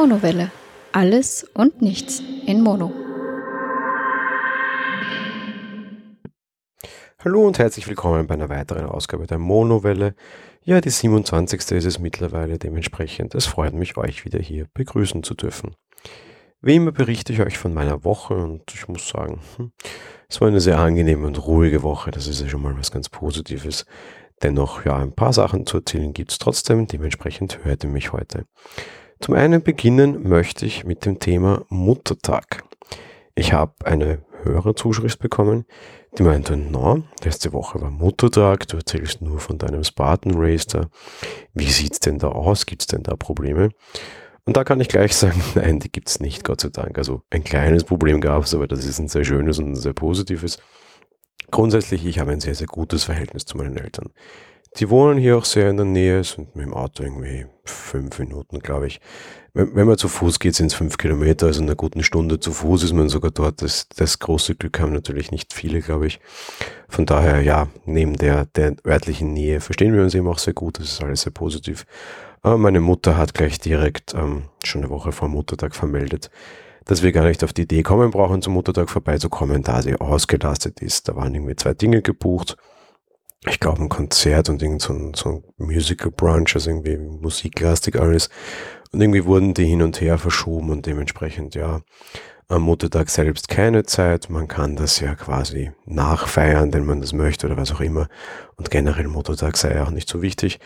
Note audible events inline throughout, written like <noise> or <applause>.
Monowelle. Alles und nichts in Mono. Hallo und herzlich willkommen bei einer weiteren Ausgabe der Monowelle. Ja, die 27. ist es mittlerweile dementsprechend. Es freut mich, euch wieder hier begrüßen zu dürfen. Wie immer berichte ich euch von meiner Woche und ich muss sagen, hm, es war eine sehr angenehme und ruhige Woche. Das ist ja schon mal was ganz Positives. Dennoch, ja, ein paar Sachen zu erzählen gibt es trotzdem. Dementsprechend hört ihr mich heute. Zum einen beginnen möchte ich mit dem Thema Muttertag. Ich habe eine höhere Zuschrift bekommen, die meinte, na, letzte Woche war Muttertag, du erzählst nur von deinem Spartan Racer. Wie sieht's denn da aus? Gibt's denn da Probleme? Und da kann ich gleich sagen, <laughs> nein, die gibt's nicht, Gott sei Dank. Also ein kleines Problem gab's, aber das ist ein sehr schönes und ein sehr positives. Grundsätzlich, ich habe ein sehr, sehr gutes Verhältnis zu meinen Eltern. Die wohnen hier auch sehr in der Nähe, sind mit dem Auto irgendwie fünf Minuten, glaube ich. Wenn, wenn, man zu Fuß geht, sind es fünf Kilometer, also in einer guten Stunde zu Fuß ist man sogar dort. Das, das große Glück haben natürlich nicht viele, glaube ich. Von daher, ja, neben der, der örtlichen Nähe verstehen wir uns eben auch sehr gut. Das ist alles sehr positiv. Aber meine Mutter hat gleich direkt ähm, schon eine Woche vor Muttertag vermeldet, dass wir gar nicht auf die Idee kommen brauchen, zum Muttertag vorbeizukommen, da sie ausgelastet ist. Da waren irgendwie zwei Dinge gebucht. Ich glaube, ein Konzert und irgend so ein, so ein Musical Brunch, also irgendwie musiklastig alles. Und irgendwie wurden die hin und her verschoben und dementsprechend, ja, am Muttertag selbst keine Zeit. Man kann das ja quasi nachfeiern, wenn man das möchte oder was auch immer. Und generell Muttertag sei auch nicht so wichtig.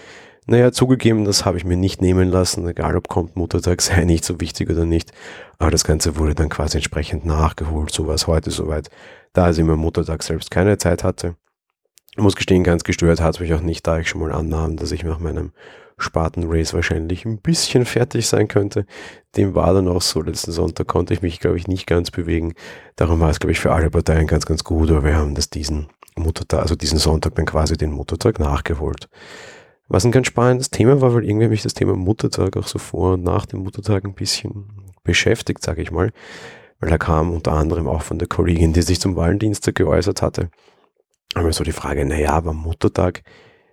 Naja, zugegeben, das habe ich mir nicht nehmen lassen, egal ob kommt Muttertag, <laughs> sei nicht so wichtig oder nicht. Aber das Ganze wurde dann quasi entsprechend nachgeholt. So war es heute soweit, da ich immer Muttertag selbst keine Zeit hatte. Ich muss gestehen, ganz gestört hat es mich auch nicht, da ich schon mal annahm, dass ich nach meinem Spaten-Race wahrscheinlich ein bisschen fertig sein könnte. Dem war dann auch so. Letzten Sonntag konnte ich mich, glaube ich, nicht ganz bewegen. Darum war es, glaube ich, für alle Parteien ganz, ganz gut. Aber wir haben das diesen Muttertag, also diesen Sonntag dann quasi den Muttertag nachgeholt. Was ein ganz spannendes Thema war, weil irgendwie mich das Thema Muttertag auch so vor und nach dem Muttertag ein bisschen beschäftigt, sage ich mal. Weil er kam unter anderem auch von der Kollegin, die sich zum Valentinstag geäußert hatte. Aber so die Frage, naja, aber Muttertag,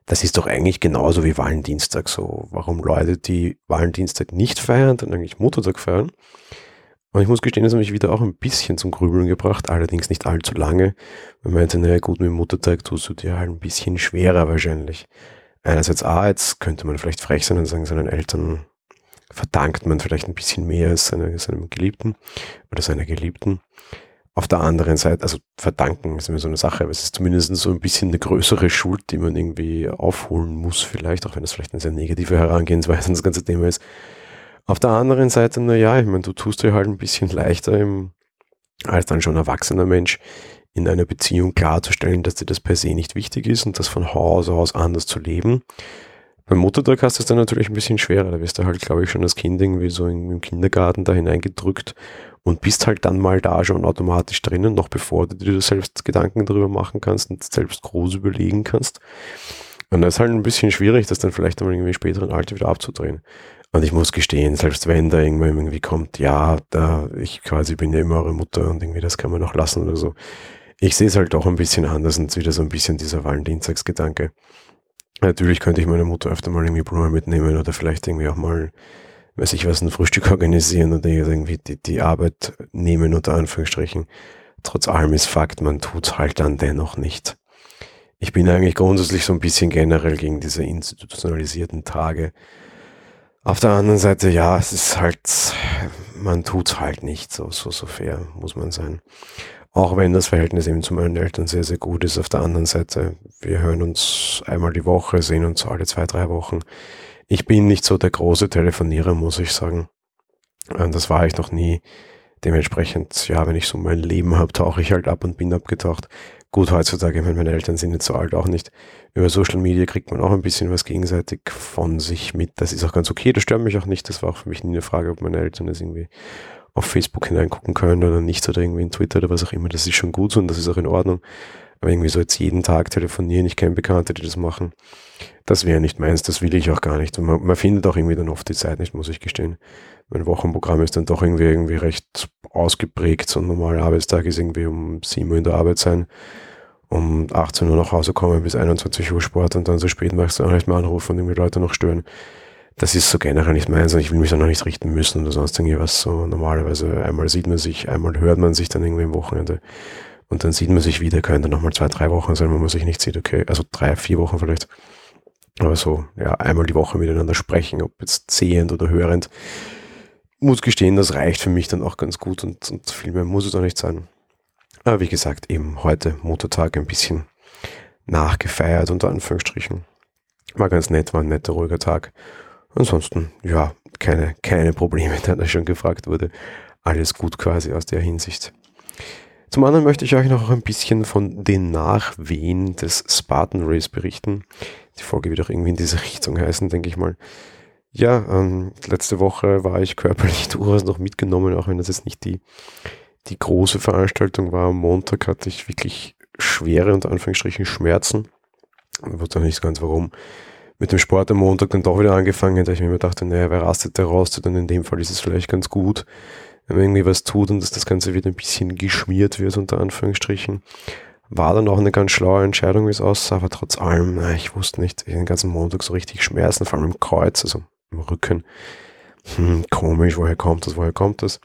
das ist doch eigentlich genauso wie Valentinstag so. Warum Leute, die Valentinstag nicht feiern, dann eigentlich Muttertag feiern? Und ich muss gestehen, das hat mich wieder auch ein bisschen zum Grübeln gebracht, allerdings nicht allzu lange. Man meinte, naja gut, mit Muttertag tust du dir halt ein bisschen schwerer wahrscheinlich einerseits A, jetzt könnte man vielleicht frech sein und sagen, seinen Eltern verdankt man vielleicht ein bisschen mehr als seine, seinem Geliebten oder seiner Geliebten. Auf der anderen Seite, also verdanken ist immer so eine Sache, aber es ist zumindest so ein bisschen eine größere Schuld, die man irgendwie aufholen muss, vielleicht, auch wenn das vielleicht eine sehr negative Herangehensweise an das ganze Thema ist. Auf der anderen Seite, na ja, ich meine, du tust dir halt ein bisschen leichter im, als dann schon erwachsener Mensch in einer Beziehung klarzustellen, dass dir das per se nicht wichtig ist und das von Haus aus anders zu leben. Beim Muttertag hast du es dann natürlich ein bisschen schwerer. Da wirst du halt, glaube ich, schon als Kind irgendwie so im Kindergarten da hineingedrückt und bist halt dann mal da schon automatisch drinnen, noch bevor du dir selbst Gedanken darüber machen kannst und selbst groß überlegen kannst. Und das ist halt ein bisschen schwierig, das dann vielleicht einmal irgendwie im späteren Alter wieder abzudrehen. Und ich muss gestehen, selbst wenn da irgendwann irgendwie kommt, ja, da, ich quasi bin ja immer eure Mutter und irgendwie das kann man noch lassen oder so ich sehe es halt doch ein bisschen anders und wieder so ein bisschen dieser Valentinstagsgedanke. Natürlich könnte ich meine Mutter öfter mal irgendwie Blumen mitnehmen oder vielleicht irgendwie auch mal, weiß ich was, ein Frühstück organisieren oder irgendwie die, die Arbeit nehmen, unter Anführungsstrichen. Trotz allem ist Fakt, man tut's halt dann dennoch nicht. Ich bin eigentlich grundsätzlich so ein bisschen generell gegen diese institutionalisierten Tage. Auf der anderen Seite, ja, es ist halt, man tut's halt nicht so, so, so fair, muss man sein. Auch wenn das Verhältnis eben zu meinen Eltern sehr, sehr gut ist. Auf der anderen Seite, wir hören uns einmal die Woche, sehen uns alle zwei, drei Wochen. Ich bin nicht so der große Telefonierer, muss ich sagen. Das war ich noch nie. Dementsprechend, ja, wenn ich so mein Leben habe, tauche ich halt ab und bin abgetaucht. Gut, heutzutage, wenn meine Eltern sind nicht so alt, auch nicht. Über Social Media kriegt man auch ein bisschen was gegenseitig von sich mit. Das ist auch ganz okay, das stört mich auch nicht. Das war auch für mich nie eine Frage, ob meine Eltern das irgendwie auf Facebook hineingucken können oder nicht oder irgendwie in Twitter oder was auch immer. Das ist schon gut und das ist auch in Ordnung. Aber irgendwie so jetzt jeden Tag telefonieren, ich kenne Bekannte, die das machen. Das wäre nicht meins, das will ich auch gar nicht. Und man, man, findet auch irgendwie dann oft die Zeit nicht, muss ich gestehen. Mein Wochenprogramm ist dann doch irgendwie, irgendwie recht ausgeprägt. So ein normaler Arbeitstag ist irgendwie um 7 Uhr in der Arbeit sein, um 18 Uhr nach Hause kommen bis 21 Uhr Sport und dann so spät machst du auch nicht mehr anrufen und irgendwie Leute noch stören das ist so generell nicht meins und ich will mich dann auch nicht richten müssen oder sonst irgendwas so. Normalerweise einmal sieht man sich, einmal hört man sich dann irgendwie am Wochenende und dann sieht man sich wieder, könnte nochmal zwei, drei Wochen sein, wo man sich nicht sieht, okay, also drei, vier Wochen vielleicht. Aber so, ja, einmal die Woche miteinander sprechen, ob jetzt sehend oder hörend. Muss gestehen, das reicht für mich dann auch ganz gut und, und viel mehr muss es auch nicht sein. Aber wie gesagt, eben heute Muttertag ein bisschen nachgefeiert, unter Anführungsstrichen. War ganz nett, war ein netter, ruhiger Tag. Ansonsten, ja, keine, keine Probleme, <laughs> da das schon gefragt wurde. Alles gut quasi aus der Hinsicht. Zum anderen möchte ich euch noch ein bisschen von den Nachwehen des Spartan Race berichten. Die Folge wird auch irgendwie in diese Richtung heißen, denke ich mal. Ja, ähm, letzte Woche war ich körperlich <laughs> durchaus noch mitgenommen, auch wenn das jetzt nicht die, die große Veranstaltung war. Am Montag hatte ich wirklich schwere, unter Anführungsstrichen, Schmerzen. Ich wusste auch nicht ganz warum mit dem Sport am Montag dann doch wieder angefangen, da ich mir immer dachte, naja, wer rastet, der rastet und in dem Fall ist es vielleicht ganz gut, wenn man irgendwie was tut und dass das Ganze wieder ein bisschen geschmiert wird, unter Anführungsstrichen. War dann auch eine ganz schlaue Entscheidung, wie es aussah, aber trotz allem, ich wusste nicht, den ganzen Montag so richtig Schmerzen, vor allem im Kreuz, also im Rücken. Hm, komisch, woher kommt das, woher kommt das?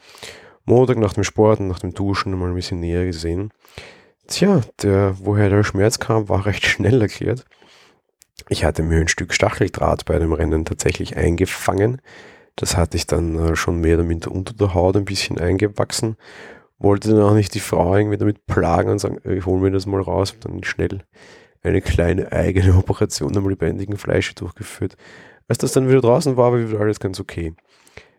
Montag nach dem Sport und nach dem Duschen mal ein bisschen näher gesehen. Tja, der, woher der Schmerz kam, war recht schnell erklärt. Ich hatte mir ein Stück Stacheldraht bei dem Rennen tatsächlich eingefangen. Das hatte ich dann äh, schon mehr oder minder unter der Haut ein bisschen eingewachsen. Wollte dann auch nicht die Frau irgendwie damit plagen und sagen, ich hole mir das mal raus. Und dann schnell eine kleine eigene <laughs> Operation am lebendigen Fleisch durchgeführt. Als das dann wieder draußen war, war wieder alles ganz okay.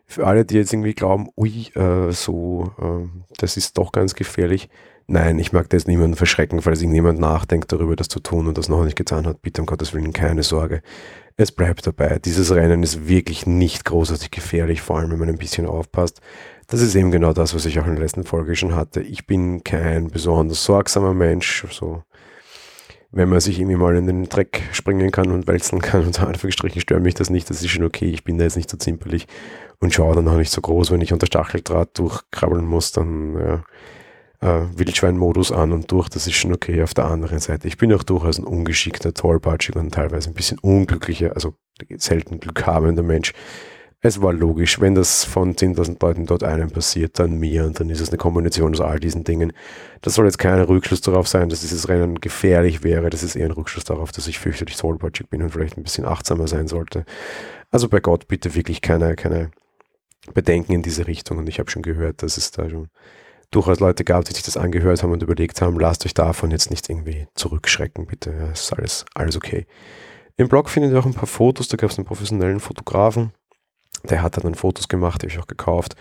Für alle, die jetzt irgendwie glauben, ui, äh, so, äh, das ist doch ganz gefährlich, Nein, ich mag da jetzt niemanden verschrecken, falls irgendjemand nachdenkt darüber, das zu tun und das noch nicht getan hat. Bitte um Gottes Willen keine Sorge. Es bleibt dabei. Dieses Rennen ist wirklich nicht großartig gefährlich, vor allem wenn man ein bisschen aufpasst. Das ist eben genau das, was ich auch in der letzten Folge schon hatte. Ich bin kein besonders sorgsamer Mensch. So, wenn man sich irgendwie mal in den Dreck springen kann und wälzeln kann, unter Anführungsstrichen stört mich das nicht. Das ist schon okay. Ich bin da jetzt nicht so zimperlich und schaue dann auch nicht so groß, wenn ich unter Stacheldraht durchkrabbeln muss, dann, ja äh, Wildschwein-Modus an und durch, das ist schon okay auf der anderen Seite. Ich bin auch durchaus ein ungeschickter, tollpatschiger und teilweise ein bisschen unglücklicher, also selten glückhabender Mensch. Es war logisch, wenn das von 10.000 Leuten dort einem passiert, dann mir und dann ist es eine Kombination aus all diesen Dingen. Das soll jetzt kein Rückschluss darauf sein, dass dieses Rennen gefährlich wäre. Das ist eher ein Rückschluss darauf, dass ich fürchterlich tollpatschig bin und vielleicht ein bisschen achtsamer sein sollte. Also bei Gott bitte wirklich keine, keine Bedenken in diese Richtung und ich habe schon gehört, dass es da schon durchaus Leute gab, die sich das angehört haben und überlegt haben, lasst euch davon jetzt nicht irgendwie zurückschrecken, bitte. Ja, ist alles, alles okay. Im Blog findet ihr auch ein paar Fotos, da gab es einen professionellen Fotografen, der hat dann Fotos gemacht, die habe ich auch gekauft.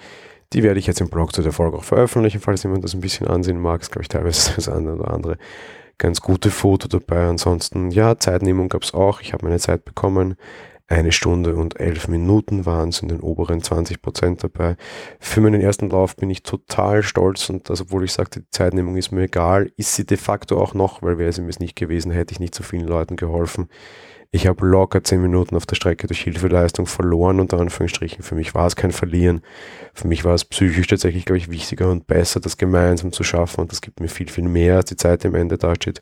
Die werde ich jetzt im Blog zu der Folge auch veröffentlichen, falls jemand das ein bisschen ansehen mag. Ist, glaube ich, teilweise <laughs> das eine oder andere ganz gute Foto dabei. Ansonsten, ja, Zeitnehmung gab es auch. Ich habe meine Zeit bekommen. Eine Stunde und elf Minuten waren es in den oberen 20 Prozent dabei. Für meinen ersten Lauf bin ich total stolz und das, obwohl ich sagte, die Zeitnehmung ist mir egal, ist sie de facto auch noch, weil wäre sie mir nicht gewesen, hätte ich nicht so vielen Leuten geholfen. Ich habe locker zehn Minuten auf der Strecke durch Hilfeleistung verloren, unter Anführungsstrichen. Für mich war es kein Verlieren. Für mich war es psychisch tatsächlich, glaube ich, wichtiger und besser, das gemeinsam zu schaffen. Und das gibt mir viel, viel mehr, als die Zeit, die am Ende dasteht.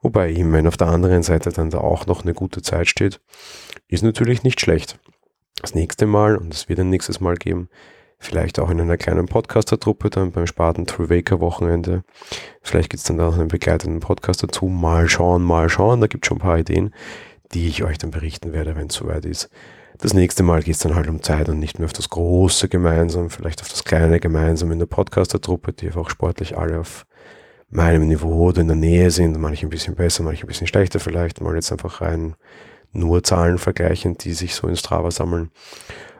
Wobei ich meine, auf der anderen Seite dann da auch noch eine gute Zeit steht, ist natürlich nicht schlecht. Das nächste Mal, und es wird ein nächstes Mal geben, vielleicht auch in einer kleinen Podcaster-Truppe dann beim Spaten Trivaker Wochenende. Vielleicht gibt es dann auch einen begleitenden Podcast dazu. Mal schauen, mal schauen. Da gibt es schon ein paar Ideen, die ich euch dann berichten werde, wenn es soweit ist. Das nächste Mal geht es dann halt um Zeit und nicht mehr auf das große gemeinsam, vielleicht auf das kleine gemeinsam in der Podcaster-Truppe, die einfach sportlich alle auf meinem Niveau oder in der Nähe sind, manche ein bisschen besser, manche ein bisschen schlechter vielleicht, mal jetzt einfach rein nur Zahlen vergleichen, die sich so in Strava sammeln.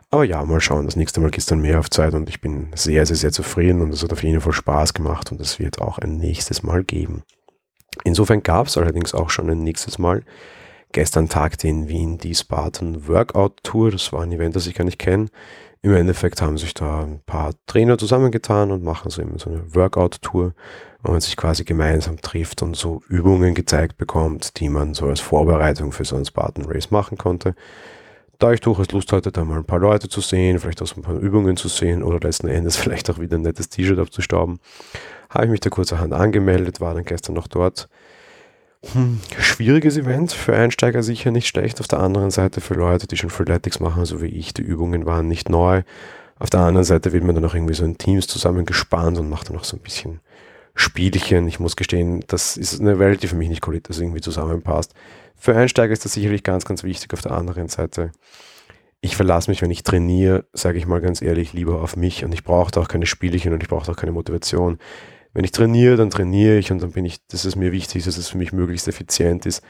Aber ja, mal schauen. Das nächste Mal geht es dann mehr auf Zeit und ich bin sehr, sehr, sehr zufrieden und es hat auf jeden Fall Spaß gemacht und es wird auch ein nächstes Mal geben. Insofern gab es allerdings auch schon ein nächstes Mal. Gestern tagte in Wien die Spartan Workout Tour. Das war ein Event, das ich gar nicht kenne. Im Endeffekt haben sich da ein paar Trainer zusammengetan und machen so eben so eine Workout-Tour wo man sich quasi gemeinsam trifft und so Übungen gezeigt bekommt, die man so als Vorbereitung für so ein Spartan Race machen konnte. Da ich durchaus Lust hatte, da mal ein paar Leute zu sehen, vielleicht auch so ein paar Übungen zu sehen oder letzten Endes <laughs> vielleicht auch wieder ein nettes T-Shirt abzustauben, habe ich mich da kurzerhand angemeldet, war dann gestern noch dort. Hm, schwieriges Event, für Einsteiger sicher nicht schlecht. Auf der anderen Seite für Leute, die schon Freeletics machen, so wie ich, die Übungen waren nicht neu. Auf der anderen Seite wird man dann auch irgendwie so in Teams zusammengespannt und macht dann auch so ein bisschen Spielchen. Ich muss gestehen, das ist eine Welt, die für mich nicht also irgendwie zusammenpasst. Für Einsteiger ist das sicherlich ganz, ganz wichtig. Auf der anderen Seite, ich verlasse mich, wenn ich trainiere, sage ich mal ganz ehrlich, lieber auf mich und ich brauche auch keine Spielchen und ich brauche auch keine Motivation wenn ich trainiere, dann trainiere ich und dann bin ich, das ist mir wichtig, dass es für mich möglichst effizient ist.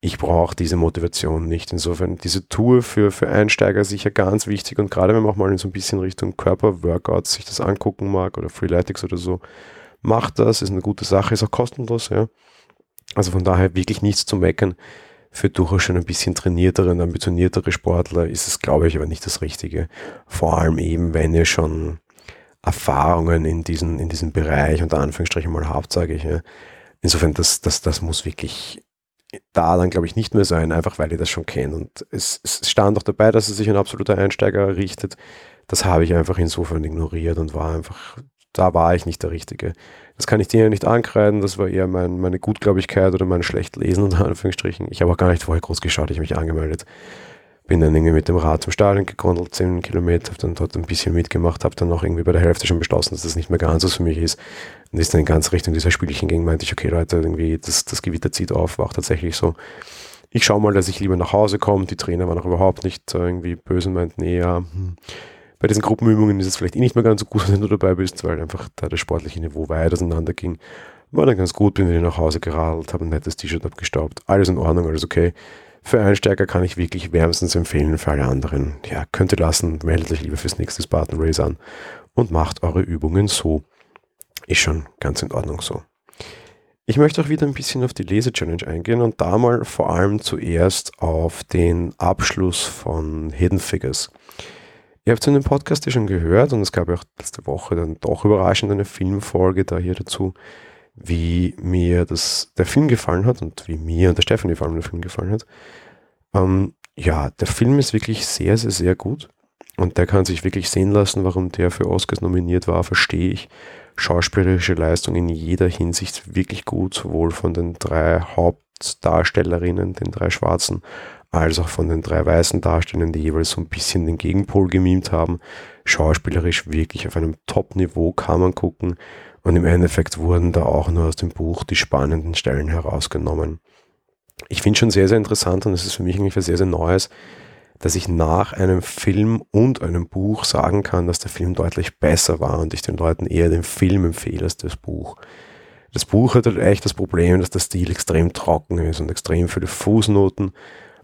Ich brauche diese Motivation nicht. Insofern diese Tour für, für Einsteiger sicher ganz wichtig und gerade wenn man auch mal in so ein bisschen Richtung Körperworkouts sich das angucken mag oder Freeletics oder so, macht das, ist eine gute Sache, ist auch kostenlos, ja. Also von daher wirklich nichts zu meckern. Für durchaus schon ein bisschen trainiertere und ambitioniertere Sportler ist es, glaube ich, aber nicht das Richtige. Vor allem eben, wenn ihr schon Erfahrungen in diesen, in diesem Bereich, unter Anführungsstrichen mal habt, sage ich. Ja. Insofern, das, das, das muss wirklich da dann, glaube ich, nicht mehr sein, einfach weil ihr das schon kennt. Und es, es stand auch dabei, dass es sich ein absoluter Einsteiger richtet. Das habe ich einfach insofern ignoriert und war einfach, da war ich nicht der Richtige. Das kann ich dir ja nicht ankreiden, das war eher mein, meine Gutglaubigkeit oder mein schlecht Lesen, unter Anführungsstrichen. Ich habe auch gar nicht vorher groß geschaut, ich habe mich angemeldet bin dann irgendwie mit dem Rad zum Stadion gegondelt, 10 Kilometer, habe dann dort ein bisschen mitgemacht, habe dann auch irgendwie bei der Hälfte schon beschlossen, dass das nicht mehr ganz was für mich ist. Und ist dann in ganz Richtung dieser Spielchen ging, meinte ich, okay Leute, irgendwie das, das Gewitter zieht auf, war auch tatsächlich so. Ich schaue mal, dass ich lieber nach Hause komme. Die Trainer waren auch überhaupt nicht irgendwie böse und meinten, nee, ja, hm. bei diesen Gruppenübungen ist es vielleicht eh nicht mehr ganz so gut, <laughs> wenn du dabei bist, weil einfach da das sportliche Niveau weit auseinander ging. War dann ganz gut, bin wieder nach Hause geradelt, habe ein nettes T-Shirt abgestaubt. Alles in Ordnung, alles okay. Für Einsteiger kann ich wirklich wärmstens empfehlen, für alle anderen. Ja, könnt ihr lassen, meldet euch lieber fürs nächste Spartan Race an und macht eure Übungen so. Ist schon ganz in Ordnung so. Ich möchte auch wieder ein bisschen auf die Lese-Challenge eingehen und da mal vor allem zuerst auf den Abschluss von Hidden Figures. Ihr habt es in dem Podcast ja schon gehört und es gab ja auch letzte Woche dann doch überraschend eine Filmfolge da hier dazu, wie mir das, der Film gefallen hat und wie mir und der Stefanie vor allem der Film gefallen hat. Ähm, ja, der Film ist wirklich sehr, sehr, sehr gut. Und der kann sich wirklich sehen lassen, warum der für Oscars nominiert war, verstehe ich. Schauspielerische Leistung in jeder Hinsicht wirklich gut, sowohl von den drei Hauptdarstellerinnen, den drei Schwarzen, als auch von den drei weißen Darstellern, die jeweils so ein bisschen den Gegenpol gemimt haben. Schauspielerisch wirklich auf einem Top-Niveau kann man gucken. Und im Endeffekt wurden da auch nur aus dem Buch die spannenden Stellen herausgenommen. Ich finde schon sehr, sehr interessant und es ist für mich eigentlich was sehr, sehr Neues, dass ich nach einem Film und einem Buch sagen kann, dass der Film deutlich besser war und ich den Leuten eher den Film empfehle als das Buch. Das Buch hat halt echt das Problem, dass der Stil extrem trocken ist und extrem viele Fußnoten.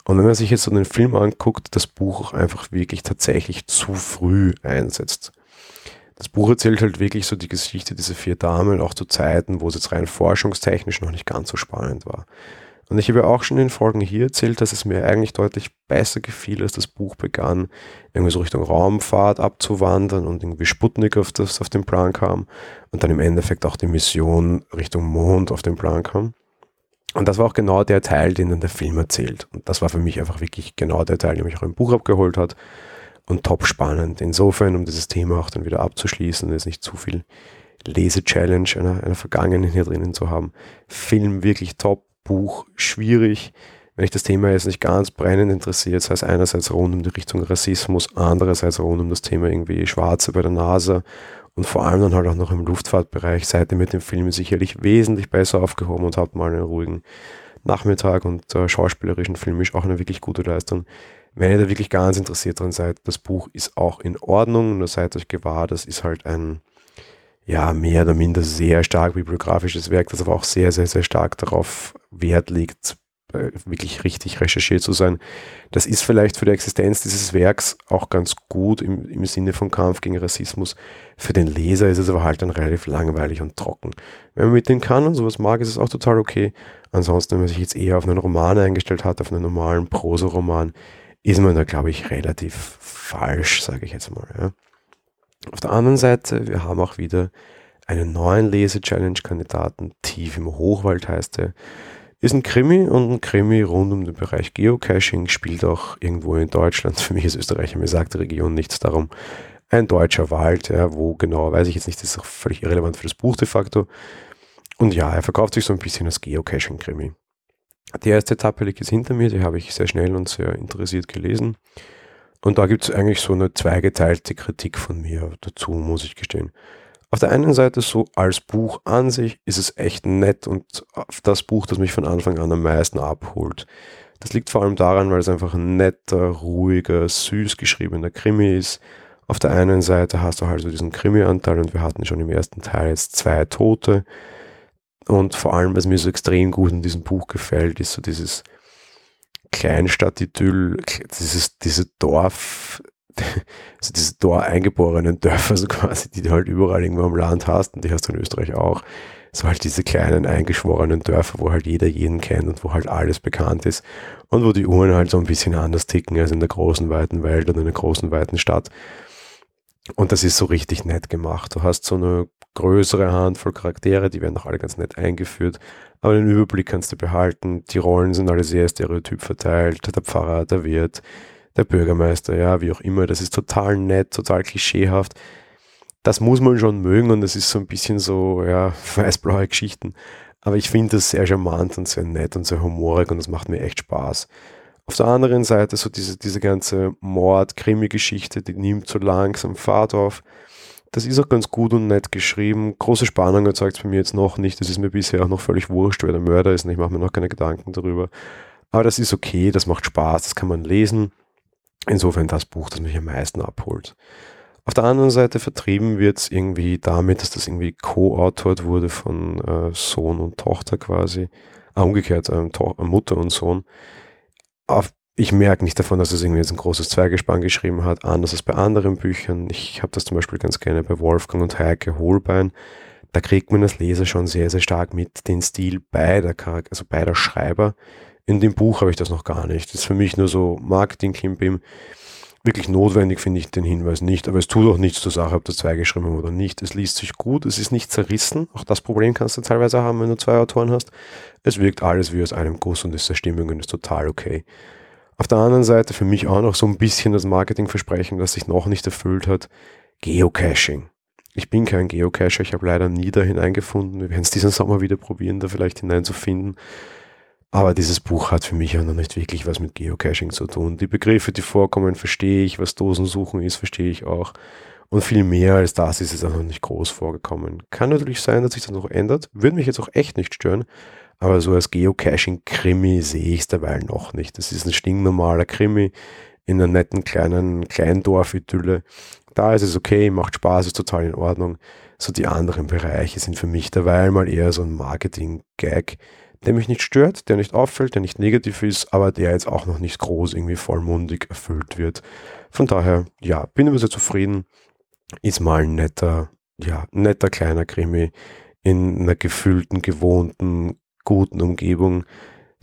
Und wenn man sich jetzt so den Film anguckt, das Buch auch einfach wirklich tatsächlich zu früh einsetzt das Buch erzählt halt wirklich so die Geschichte dieser vier Damen, auch zu Zeiten, wo es jetzt rein forschungstechnisch noch nicht ganz so spannend war. Und ich habe ja auch schon in den Folgen hier erzählt, dass es mir eigentlich deutlich besser gefiel, als das Buch begann, irgendwie so Richtung Raumfahrt abzuwandern und irgendwie Sputnik auf, das, auf den Plan kam und dann im Endeffekt auch die Mission Richtung Mond auf den Plan kam. Und das war auch genau der Teil, den dann der Film erzählt. Und das war für mich einfach wirklich genau der Teil, der mich auch im Buch abgeholt hat und top spannend. Insofern, um dieses Thema auch dann wieder abzuschließen, ist nicht zu viel Lese-Challenge einer, einer Vergangenen hier drinnen zu haben. Film wirklich top, Buch schwierig. Wenn ich das Thema jetzt nicht ganz brennend interessiert, sei es einerseits rund um die Richtung Rassismus, andererseits rund um das Thema irgendwie Schwarze bei der NASA und vor allem dann halt auch noch im Luftfahrtbereich, seid ihr mit dem Film sicherlich wesentlich besser aufgehoben und habt mal einen ruhigen Nachmittag und äh, schauspielerischen filmisch auch eine wirklich gute Leistung. Wenn ihr da wirklich ganz interessiert dran seid, das Buch ist auch in Ordnung, nur seid euch gewahr, das ist halt ein, ja, mehr oder minder sehr stark bibliografisches Werk, das aber auch sehr, sehr, sehr stark darauf Wert legt, äh, wirklich richtig recherchiert zu sein. Das ist vielleicht für die Existenz dieses Werks auch ganz gut im, im Sinne von Kampf gegen Rassismus. Für den Leser ist es aber halt dann relativ langweilig und trocken. Wenn man mit dem kann und sowas mag, ist es auch total okay. Ansonsten, wenn man sich jetzt eher auf einen Roman eingestellt hat, auf einen normalen Prosa-Roman, ist man da, glaube ich, relativ falsch, sage ich jetzt mal. Ja. Auf der anderen Seite, wir haben auch wieder einen neuen Lese-Challenge-Kandidaten, Tief im Hochwald heißt er. Ist ein Krimi und ein Krimi rund um den Bereich Geocaching, spielt auch irgendwo in Deutschland. Für mich ist Österreich mir sagt die Region nichts darum. Ein deutscher Wald, ja, wo genau, weiß ich jetzt nicht, das ist auch völlig irrelevant für das Buch de facto. Und ja, er verkauft sich so ein bisschen als Geocaching-Krimi. Die erste Etappe liegt jetzt hinter mir, die habe ich sehr schnell und sehr interessiert gelesen. Und da gibt es eigentlich so eine zweigeteilte Kritik von mir dazu, muss ich gestehen. Auf der einen Seite so als Buch an sich ist es echt nett und das Buch, das mich von Anfang an am meisten abholt. Das liegt vor allem daran, weil es einfach ein netter, ruhiger, süß geschriebener Krimi ist. Auf der einen Seite hast du halt so diesen Krimi-Anteil und wir hatten schon im ersten Teil jetzt zwei Tote. Und vor allem, was mir so extrem gut in diesem Buch gefällt, ist so dieses Kleinstadt-Idyll, dieses, diese Dorf, <laughs> also diese da eingeborenen Dörfer, so quasi, die du halt überall irgendwo im Land hast und die hast du in Österreich auch. So halt diese kleinen eingeschworenen Dörfer, wo halt jeder jeden kennt und wo halt alles bekannt ist und wo die Uhren halt so ein bisschen anders ticken als in der großen, weiten Welt und in der großen, weiten Stadt. Und das ist so richtig nett gemacht. Du hast so eine größere Handvoll Charaktere, die werden auch alle ganz nett eingeführt, aber den Überblick kannst du behalten. Die Rollen sind alle sehr stereotyp verteilt. Der Pfarrer, der Wirt, der Bürgermeister, ja, wie auch immer. Das ist total nett, total klischeehaft. Das muss man schon mögen und das ist so ein bisschen so, ja, <laughs> weißblaue Geschichten. Aber ich finde das sehr charmant und sehr nett und sehr humorig und das macht mir echt Spaß. Auf der anderen Seite so diese, diese ganze Mord-Krimi-Geschichte, die nimmt so langsam Fahrt auf. Das ist auch ganz gut und nett geschrieben. Große Spannung erzeugt es bei mir jetzt noch nicht. Das ist mir bisher auch noch völlig wurscht, wer der Mörder ist und ich mache mir noch keine Gedanken darüber. Aber das ist okay, das macht Spaß, das kann man lesen. Insofern das Buch, das mich am meisten abholt. Auf der anderen Seite vertrieben wird es irgendwie damit, dass das irgendwie co-autort wurde von äh, Sohn und Tochter quasi. Ah, umgekehrt, äh, Mutter und Sohn. Ich merke nicht davon, dass es irgendwie jetzt ein großes Zweigespann geschrieben hat, anders als bei anderen Büchern. Ich habe das zum Beispiel ganz gerne bei Wolfgang und Heike Holbein. Da kriegt man als Leser schon sehr, sehr stark mit den Stil beider, Charakter, also beider Schreiber in dem Buch habe ich das noch gar nicht. Das ist für mich nur so Marketing-Klimbim. Wirklich notwendig finde ich den Hinweis nicht, aber es tut auch nichts zur Sache, ob das zwei geschrieben haben oder nicht. Es liest sich gut, es ist nicht zerrissen. Auch das Problem kannst du teilweise haben, wenn du zwei Autoren hast. Es wirkt alles wie aus einem Guss und ist der Stimmung und ist total okay. Auf der anderen Seite für mich auch noch so ein bisschen das Marketingversprechen, das sich noch nicht erfüllt hat. Geocaching. Ich bin kein Geocacher, ich habe leider nie da hineingefunden. Wir werden es diesen Sommer wieder probieren, da vielleicht hineinzufinden. Aber dieses Buch hat für mich ja noch nicht wirklich was mit Geocaching zu tun. Die Begriffe, die vorkommen, verstehe ich. Was Dosensuchen ist, verstehe ich auch. Und viel mehr als das ist es auch noch nicht groß vorgekommen. Kann natürlich sein, dass sich das noch ändert. Würde mich jetzt auch echt nicht stören. Aber so als Geocaching-Krimi sehe ich es dabei noch nicht. Das ist ein stinknormaler Krimi in einer netten kleinen Kleindorf-Idylle. Da ist es okay, macht Spaß, ist total in Ordnung. So die anderen Bereiche sind für mich dabei mal eher so ein Marketing-Gag der mich nicht stört, der nicht auffällt, der nicht negativ ist, aber der jetzt auch noch nicht groß irgendwie vollmundig erfüllt wird. Von daher, ja, bin ich sehr zufrieden. Ist mal ein netter, ja, netter kleiner Krimi in einer gefühlten, gewohnten, guten Umgebung.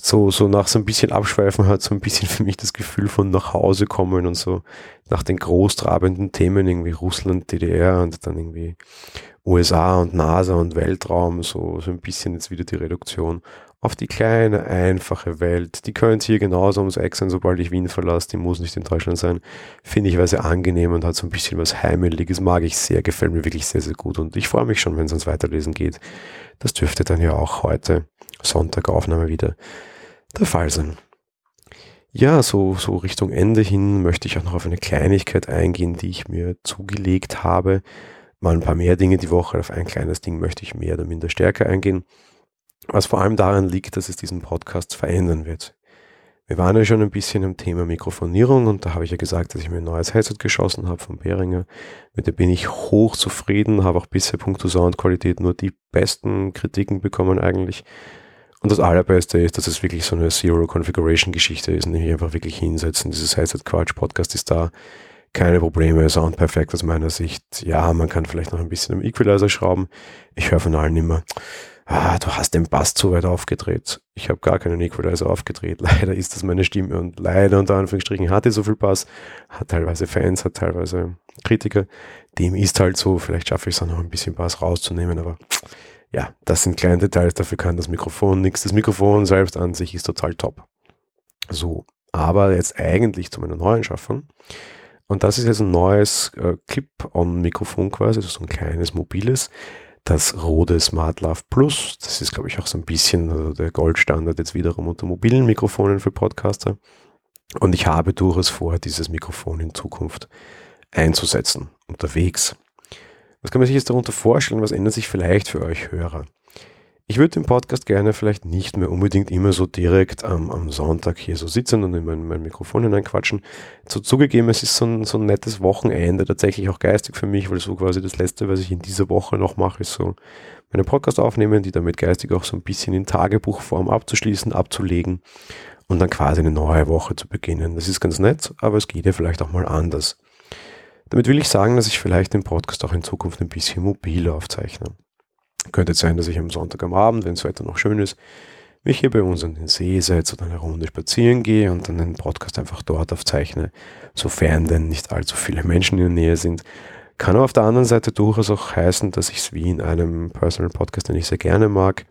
So, so nach so ein bisschen Abschweifen hat so ein bisschen für mich das Gefühl von nach Hause kommen und so nach den großtrabenden Themen irgendwie Russland, DDR und dann irgendwie USA und NASA und Weltraum, so, so ein bisschen jetzt wieder die Reduktion auf die kleine, einfache Welt. Die könnte hier genauso ums Eck sein, sobald ich Wien verlasse. Die muss nicht in Deutschland sein. Finde ich weil sehr angenehm und hat so ein bisschen was Heimeliges. Mag ich sehr, gefällt mir wirklich sehr, sehr gut. Und ich freue mich schon, wenn es uns weiterlesen geht. Das dürfte dann ja auch heute, Sonntag, Aufnahme wieder der Fall sein. Ja, so, so Richtung Ende hin möchte ich auch noch auf eine Kleinigkeit eingehen, die ich mir zugelegt habe. Mal ein paar mehr Dinge die Woche. Auf ein kleines Ding möchte ich mehr oder minder stärker eingehen. Was vor allem daran liegt, dass es diesen Podcast verändern wird. Wir waren ja schon ein bisschen im Thema Mikrofonierung und da habe ich ja gesagt, dass ich mir ein neues Headset geschossen habe von Behringer. Mit dem bin ich hoch zufrieden, habe auch bisher punkto Soundqualität nur die besten Kritiken bekommen eigentlich. Und das Allerbeste ist, dass es wirklich so eine Zero-Configuration-Geschichte ist und ich einfach wirklich hinsetzen. Dieses Headset-Quatsch-Podcast ist da. Keine Probleme, Sound perfekt aus meiner Sicht. Ja, man kann vielleicht noch ein bisschen am Equalizer schrauben. Ich höre von allen immer, ah, du hast den Bass zu weit aufgedreht. Ich habe gar keinen Equalizer aufgedreht. <laughs> Leider ist das meine Stimme und leider unter Anführungsstrichen hatte so viel Bass. Hat teilweise Fans, hat teilweise Kritiker. Dem ist halt so. Vielleicht schaffe ich es auch noch ein bisschen Bass rauszunehmen, aber ja, das sind kleine Details. Dafür kann das Mikrofon nichts. Das Mikrofon selbst an sich ist total top. So, aber jetzt eigentlich zu meiner neuen Schaffung. Und das ist jetzt ein neues äh, Clip-on-Mikrofon quasi, also so ein kleines mobiles das Rode Smart Plus. Das ist, glaube ich, auch so ein bisschen also der Goldstandard jetzt wiederum unter mobilen Mikrofonen für Podcaster. Und ich habe durchaus vor, dieses Mikrofon in Zukunft einzusetzen, unterwegs. Was kann man sich jetzt darunter vorstellen? Was ändert sich vielleicht für euch Hörer? Ich würde den Podcast gerne vielleicht nicht mehr unbedingt immer so direkt ähm, am Sonntag hier so sitzen und in mein, mein Mikrofon hineinquatschen. So zugegeben, es ist so ein, so ein nettes Wochenende, tatsächlich auch geistig für mich, weil so quasi das Letzte, was ich in dieser Woche noch mache, ist so meine Podcast aufnehmen, die damit geistig auch so ein bisschen in Tagebuchform abzuschließen, abzulegen und dann quasi eine neue Woche zu beginnen. Das ist ganz nett, aber es geht ja vielleicht auch mal anders. Damit will ich sagen, dass ich vielleicht den Podcast auch in Zukunft ein bisschen mobiler aufzeichne. Könnte sein, dass ich am Sonntag am Abend, wenn das Wetter noch schön ist, mich hier bei uns an den See setze oder eine Runde spazieren gehe und dann den Podcast einfach dort aufzeichne, sofern denn nicht allzu viele Menschen in der Nähe sind. Kann aber auf der anderen Seite durchaus auch heißen, dass ich es wie in einem Personal Podcast, den ich sehr gerne mag,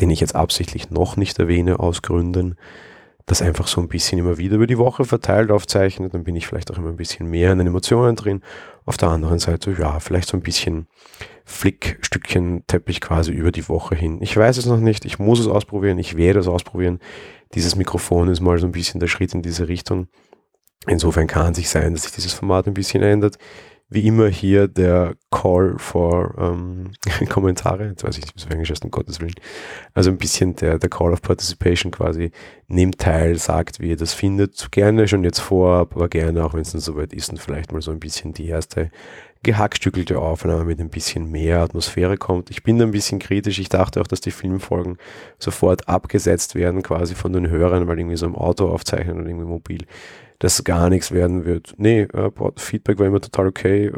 den ich jetzt absichtlich noch nicht erwähne aus Gründen, das einfach so ein bisschen immer wieder über die Woche verteilt aufzeichnet, dann bin ich vielleicht auch immer ein bisschen mehr in den Emotionen drin. Auf der anderen Seite, ja, vielleicht so ein bisschen Flickstückchen Teppich quasi über die Woche hin. Ich weiß es noch nicht, ich muss es ausprobieren, ich werde es ausprobieren. Dieses Mikrofon ist mal so ein bisschen der Schritt in diese Richtung. Insofern kann sich sein, dass sich dieses Format ein bisschen ändert wie immer hier der Call for ähm, <laughs> Kommentare. Jetzt weiß ich nicht, was Englisch heißt, um Gottes Willen. Also ein bisschen der, der Call of Participation quasi. Nehmt teil, sagt, wie ihr das findet. Gerne schon jetzt vorab, aber gerne auch, wenn es dann soweit ist und vielleicht mal so ein bisschen die erste gehackstückelte Aufnahme mit ein bisschen mehr Atmosphäre kommt. Ich bin da ein bisschen kritisch. Ich dachte auch, dass die Filmfolgen sofort abgesetzt werden, quasi von den Hörern, weil irgendwie so im Auto aufzeichnen oder irgendwie mobil dass gar nichts werden wird. Nee, äh, Feedback war immer total okay.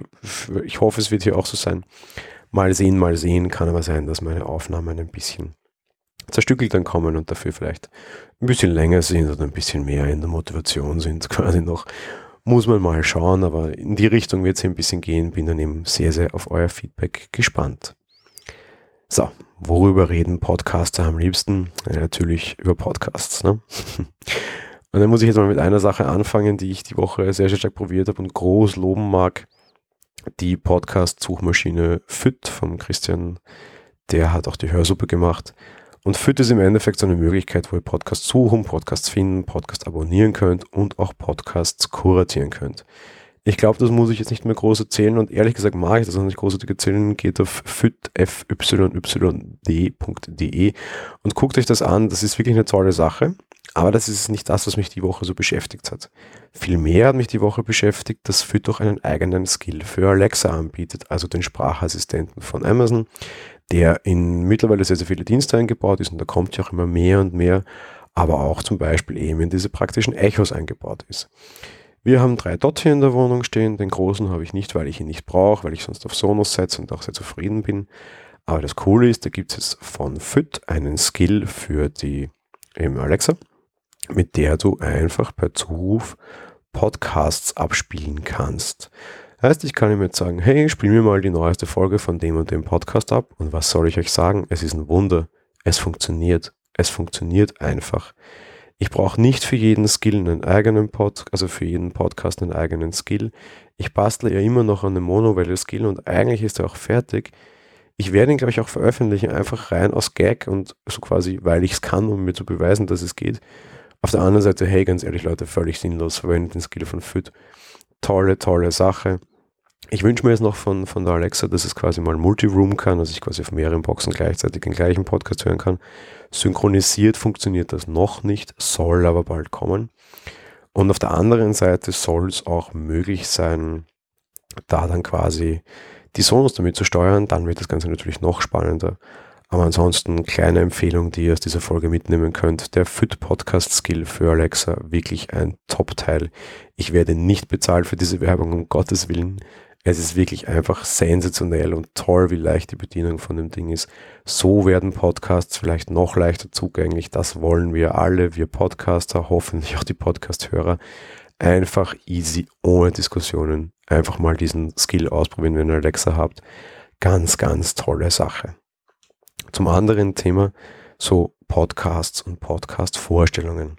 Ich hoffe, es wird hier auch so sein. Mal sehen, mal sehen. Kann aber sein, dass meine Aufnahmen ein bisschen zerstückelt dann kommen und dafür vielleicht ein bisschen länger sind oder ein bisschen mehr in der Motivation sind, <laughs> quasi noch. Muss man mal schauen, aber in die Richtung wird es ein bisschen gehen. Bin dann eben sehr, sehr auf euer Feedback gespannt. So, worüber reden Podcaster am liebsten? Ja, natürlich über Podcasts. Ne? <laughs> Und dann muss ich jetzt mal mit einer Sache anfangen, die ich die Woche sehr, sehr stark probiert habe und groß loben mag. Die Podcast-Suchmaschine FIT von Christian, der hat auch die Hörsuppe gemacht. Und FIT ist im Endeffekt so eine Möglichkeit, wo ihr Podcasts suchen, Podcasts finden, Podcasts abonnieren könnt und auch Podcasts kuratieren könnt. Ich glaube, das muss ich jetzt nicht mehr groß erzählen und ehrlich gesagt mag ich das auch nicht großartig erzählen. Geht auf fyt.fyyd.de und guckt euch das an. Das ist wirklich eine tolle Sache. Aber das ist nicht das, was mich die Woche so beschäftigt hat. Vielmehr hat mich die Woche beschäftigt, dass Fit auch einen eigenen Skill für Alexa anbietet, also den Sprachassistenten von Amazon, der in mittlerweile sehr, sehr viele Dienste eingebaut ist und da kommt ja auch immer mehr und mehr, aber auch zum Beispiel eben in diese praktischen Echos eingebaut ist. Wir haben drei Dot hier in der Wohnung stehen. Den großen habe ich nicht, weil ich ihn nicht brauche, weil ich sonst auf Sonos setze und auch sehr zufrieden bin. Aber das Coole ist, da gibt es von FIT einen Skill für die Alexa mit der du einfach per Zuruf Podcasts abspielen kannst. Heißt, ich kann ihm jetzt sagen, hey, spiel mir mal die neueste Folge von dem und dem Podcast ab. Und was soll ich euch sagen? Es ist ein Wunder. Es funktioniert. Es funktioniert einfach. Ich brauche nicht für jeden Skill einen eigenen Pod, also für jeden Podcast einen eigenen Skill. Ich bastle ja immer noch an einem Monowelle-Skill und eigentlich ist er auch fertig. Ich werde ihn, glaube ich, auch veröffentlichen, einfach rein aus Gag und so quasi, weil ich es kann, um mir zu beweisen, dass es geht. Auf der anderen Seite, hey, ganz ehrlich, Leute, völlig sinnlos, verwendet den Skill von FIT. Tolle, tolle Sache. Ich wünsche mir jetzt noch von, von der Alexa, dass es quasi mal Multiroom kann, dass ich quasi auf mehreren Boxen gleichzeitig den gleichen Podcast hören kann. Synchronisiert funktioniert das noch nicht, soll aber bald kommen. Und auf der anderen Seite soll es auch möglich sein, da dann quasi die Sonos damit zu steuern. Dann wird das Ganze natürlich noch spannender. Aber ansonsten kleine Empfehlung, die ihr aus dieser Folge mitnehmen könnt. Der FIT Podcast Skill für Alexa, wirklich ein Top-Teil. Ich werde nicht bezahlt für diese Werbung, um Gottes Willen. Es ist wirklich einfach sensationell und toll, wie leicht die Bedienung von dem Ding ist. So werden Podcasts vielleicht noch leichter zugänglich. Das wollen wir alle, wir Podcaster, hoffentlich auch die Podcast-Hörer. Einfach easy, ohne Diskussionen. Einfach mal diesen Skill ausprobieren, wenn ihr Alexa habt. Ganz, ganz tolle Sache. Zum anderen Thema so Podcasts und Podcast-Vorstellungen.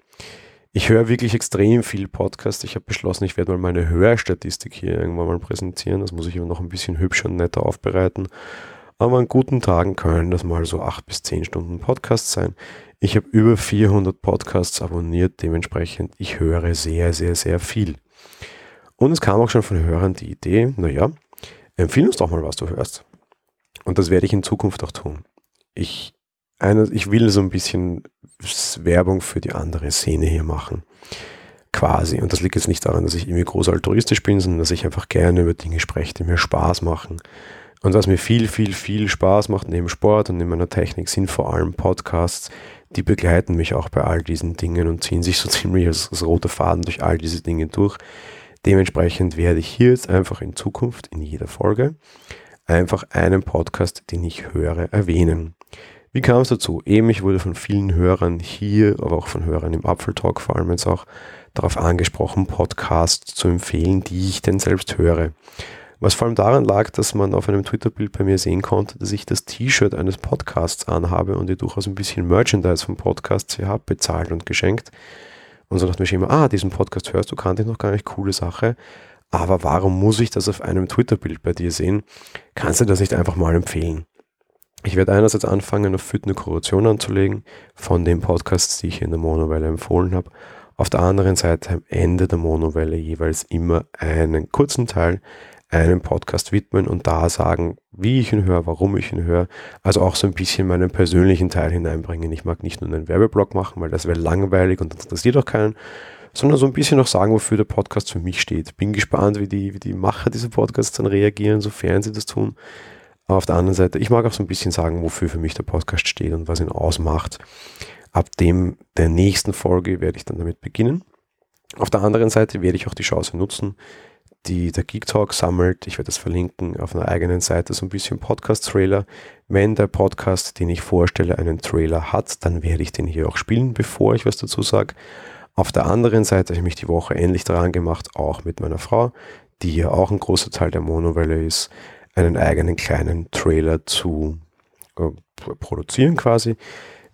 Ich höre wirklich extrem viel Podcast. Ich habe beschlossen, ich werde mal meine Hörstatistik hier irgendwann mal präsentieren. Das muss ich aber noch ein bisschen hübscher und netter aufbereiten. Aber an guten Tagen können das mal so acht bis zehn Stunden Podcast sein. Ich habe über 400 Podcasts abonniert, dementsprechend ich höre sehr, sehr, sehr viel. Und es kam auch schon von Hörern die Idee, naja, empfehle uns doch mal, was du hörst. Und das werde ich in Zukunft auch tun. Ich, eine, ich will so ein bisschen Werbung für die andere Szene hier machen. Quasi. Und das liegt jetzt nicht daran, dass ich irgendwie groß altruistisch bin, sondern dass ich einfach gerne über Dinge spreche, die mir Spaß machen. Und was mir viel, viel, viel Spaß macht neben Sport und neben meiner Technik, sind vor allem Podcasts, die begleiten mich auch bei all diesen Dingen und ziehen sich so <laughs> ziemlich als, als roter Faden durch all diese Dinge durch. Dementsprechend werde ich hier jetzt einfach in Zukunft in jeder Folge einfach einen Podcast, den ich höre, erwähnen. Wie kam es dazu? Eben, ich wurde von vielen Hörern hier, aber auch von Hörern im Apfeltalk vor allem jetzt auch darauf angesprochen, Podcasts zu empfehlen, die ich denn selbst höre. Was vor allem daran lag, dass man auf einem Twitter-Bild bei mir sehen konnte, dass ich das T-Shirt eines Podcasts anhabe und ihr durchaus ein bisschen Merchandise vom Podcast hier habe, bezahlt und geschenkt. Und so dachte ich immer, ah, diesen Podcast hörst du, kannte ich noch gar nicht, coole Sache. Aber warum muss ich das auf einem Twitter-Bild bei dir sehen? Kannst du das nicht einfach mal empfehlen? Ich werde einerseits anfangen, auf Fit eine Kuration anzulegen von den Podcasts, die ich in der Monowelle empfohlen habe. Auf der anderen Seite am Ende der Monowelle jeweils immer einen kurzen Teil einem Podcast widmen und da sagen, wie ich ihn höre, warum ich ihn höre. Also auch so ein bisschen meinen persönlichen Teil hineinbringen. Ich mag nicht nur einen Werbeblock machen, weil das wäre langweilig und das interessiert auch keinen, sondern so ein bisschen noch sagen, wofür der Podcast für mich steht. Bin gespannt, wie die, wie die Macher dieser Podcasts dann reagieren, sofern sie das tun. Aber auf der anderen Seite, ich mag auch so ein bisschen sagen, wofür für mich der Podcast steht und was ihn ausmacht. Ab dem der nächsten Folge werde ich dann damit beginnen. Auf der anderen Seite werde ich auch die Chance nutzen, die der Geek Talk sammelt. Ich werde das verlinken auf einer eigenen Seite, so ein bisschen Podcast-Trailer. Wenn der Podcast, den ich vorstelle, einen Trailer hat, dann werde ich den hier auch spielen, bevor ich was dazu sage. Auf der anderen Seite habe ich mich die Woche ähnlich daran gemacht, auch mit meiner Frau, die ja auch ein großer Teil der Monowelle ist, einen eigenen kleinen Trailer zu äh, produzieren quasi.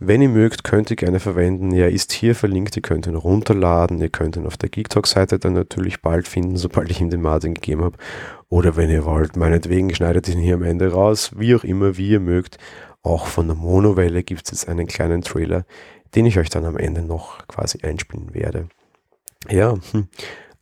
Wenn ihr mögt, könnt ihr gerne verwenden. Er ist hier verlinkt, ihr könnt ihn runterladen, ihr könnt ihn auf der GeekTalk-Seite dann natürlich bald finden, sobald ich ihm den Martin gegeben habe. Oder wenn ihr wollt, meinetwegen schneidet ihn hier am Ende raus, wie auch immer, wie ihr mögt. Auch von der Monowelle gibt es jetzt einen kleinen Trailer, den ich euch dann am Ende noch quasi einspielen werde. Ja, hm.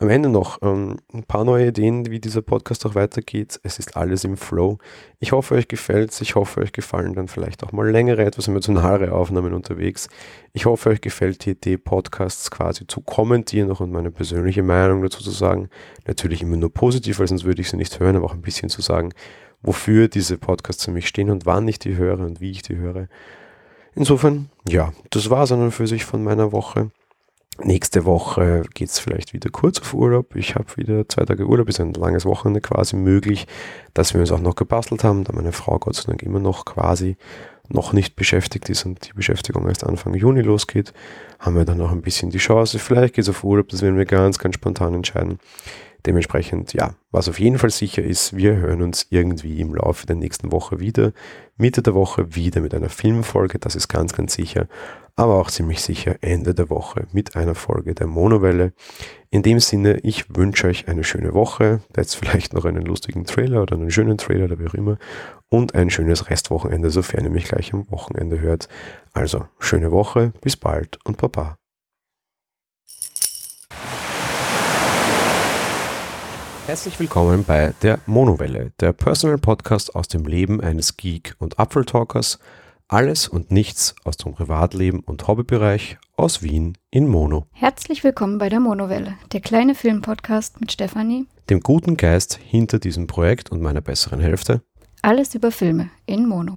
Am Ende noch ähm, ein paar neue Ideen, wie dieser Podcast auch weitergeht. Es ist alles im Flow. Ich hoffe, euch gefällt es. Ich hoffe, euch gefallen dann vielleicht auch mal längere, etwas emotionalere Aufnahmen unterwegs. Ich hoffe, euch gefällt die Idee, Podcasts quasi zu kommentieren noch und meine persönliche Meinung dazu zu sagen. Natürlich immer nur positiv, weil sonst würde ich sie nicht hören, aber auch ein bisschen zu sagen, wofür diese Podcasts für mich stehen und wann ich die höre und wie ich die höre. Insofern, ja, das war es an und für sich von meiner Woche. Nächste Woche geht es vielleicht wieder kurz auf Urlaub. Ich habe wieder zwei Tage Urlaub, ist ein langes Wochenende quasi möglich, dass wir uns auch noch gebastelt haben, da meine Frau Gott sei Dank immer noch quasi noch nicht beschäftigt ist und die Beschäftigung erst Anfang Juni losgeht, haben wir dann noch ein bisschen die Chance. Vielleicht geht es auf Urlaub, das werden wir ganz, ganz spontan entscheiden. Dementsprechend, ja, was auf jeden Fall sicher ist, wir hören uns irgendwie im Laufe der nächsten Woche wieder. Mitte der Woche wieder mit einer Filmfolge, das ist ganz, ganz sicher. Aber auch ziemlich sicher Ende der Woche mit einer Folge der Monowelle. In dem Sinne, ich wünsche euch eine schöne Woche. Jetzt vielleicht noch einen lustigen Trailer oder einen schönen Trailer oder wie auch immer. Und ein schönes Restwochenende, sofern ihr mich gleich am Wochenende hört. Also, schöne Woche, bis bald und Baba. Herzlich willkommen bei der Monowelle, der Personal Podcast aus dem Leben eines Geek- und Apfeltalkers. Alles und nichts aus dem Privatleben und Hobbybereich aus Wien in Mono. Herzlich willkommen bei der Monowelle, der kleine Filmpodcast mit Stefanie, dem guten Geist hinter diesem Projekt und meiner besseren Hälfte. Alles über Filme in Mono.